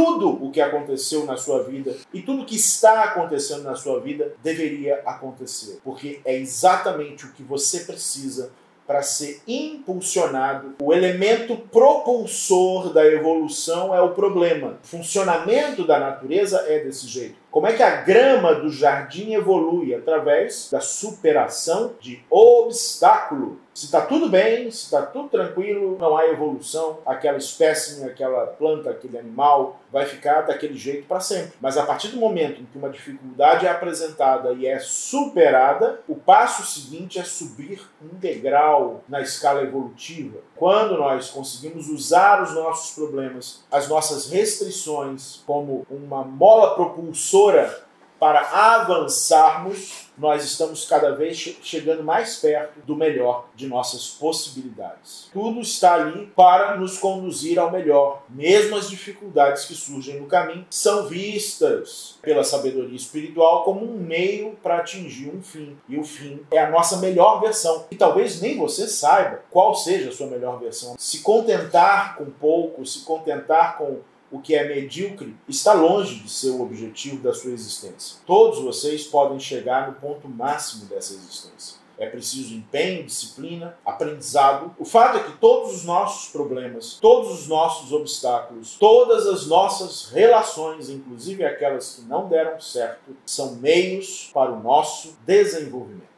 tudo o que aconteceu na sua vida e tudo que está acontecendo na sua vida deveria acontecer, porque é exatamente o que você precisa para ser impulsionado. O elemento propulsor da evolução é o problema. O funcionamento da natureza é desse jeito. Como é que a grama do jardim evolui? Através da superação de obstáculo. Se está tudo bem, se está tudo tranquilo, não há evolução, aquela espécie, aquela planta, aquele animal vai ficar daquele jeito para sempre. Mas a partir do momento em que uma dificuldade é apresentada e é superada, o passo seguinte é subir um degrau na escala evolutiva. Quando nós conseguimos usar os nossos problemas, as nossas restrições, como uma mola propulsora para avançarmos, nós estamos cada vez chegando mais perto do melhor de nossas possibilidades. Tudo está ali para nos conduzir ao melhor. Mesmo as dificuldades que surgem no caminho são vistas pela sabedoria espiritual como um meio para atingir um fim. E o fim é a nossa melhor versão. E talvez nem você saiba qual seja a sua melhor versão. Se contentar com pouco, se contentar com o que é medíocre está longe de ser o objetivo da sua existência. Todos vocês podem chegar no ponto máximo dessa existência. É preciso empenho, disciplina, aprendizado. O fato é que todos os nossos problemas, todos os nossos obstáculos, todas as nossas relações, inclusive aquelas que não deram certo, são meios para o nosso desenvolvimento.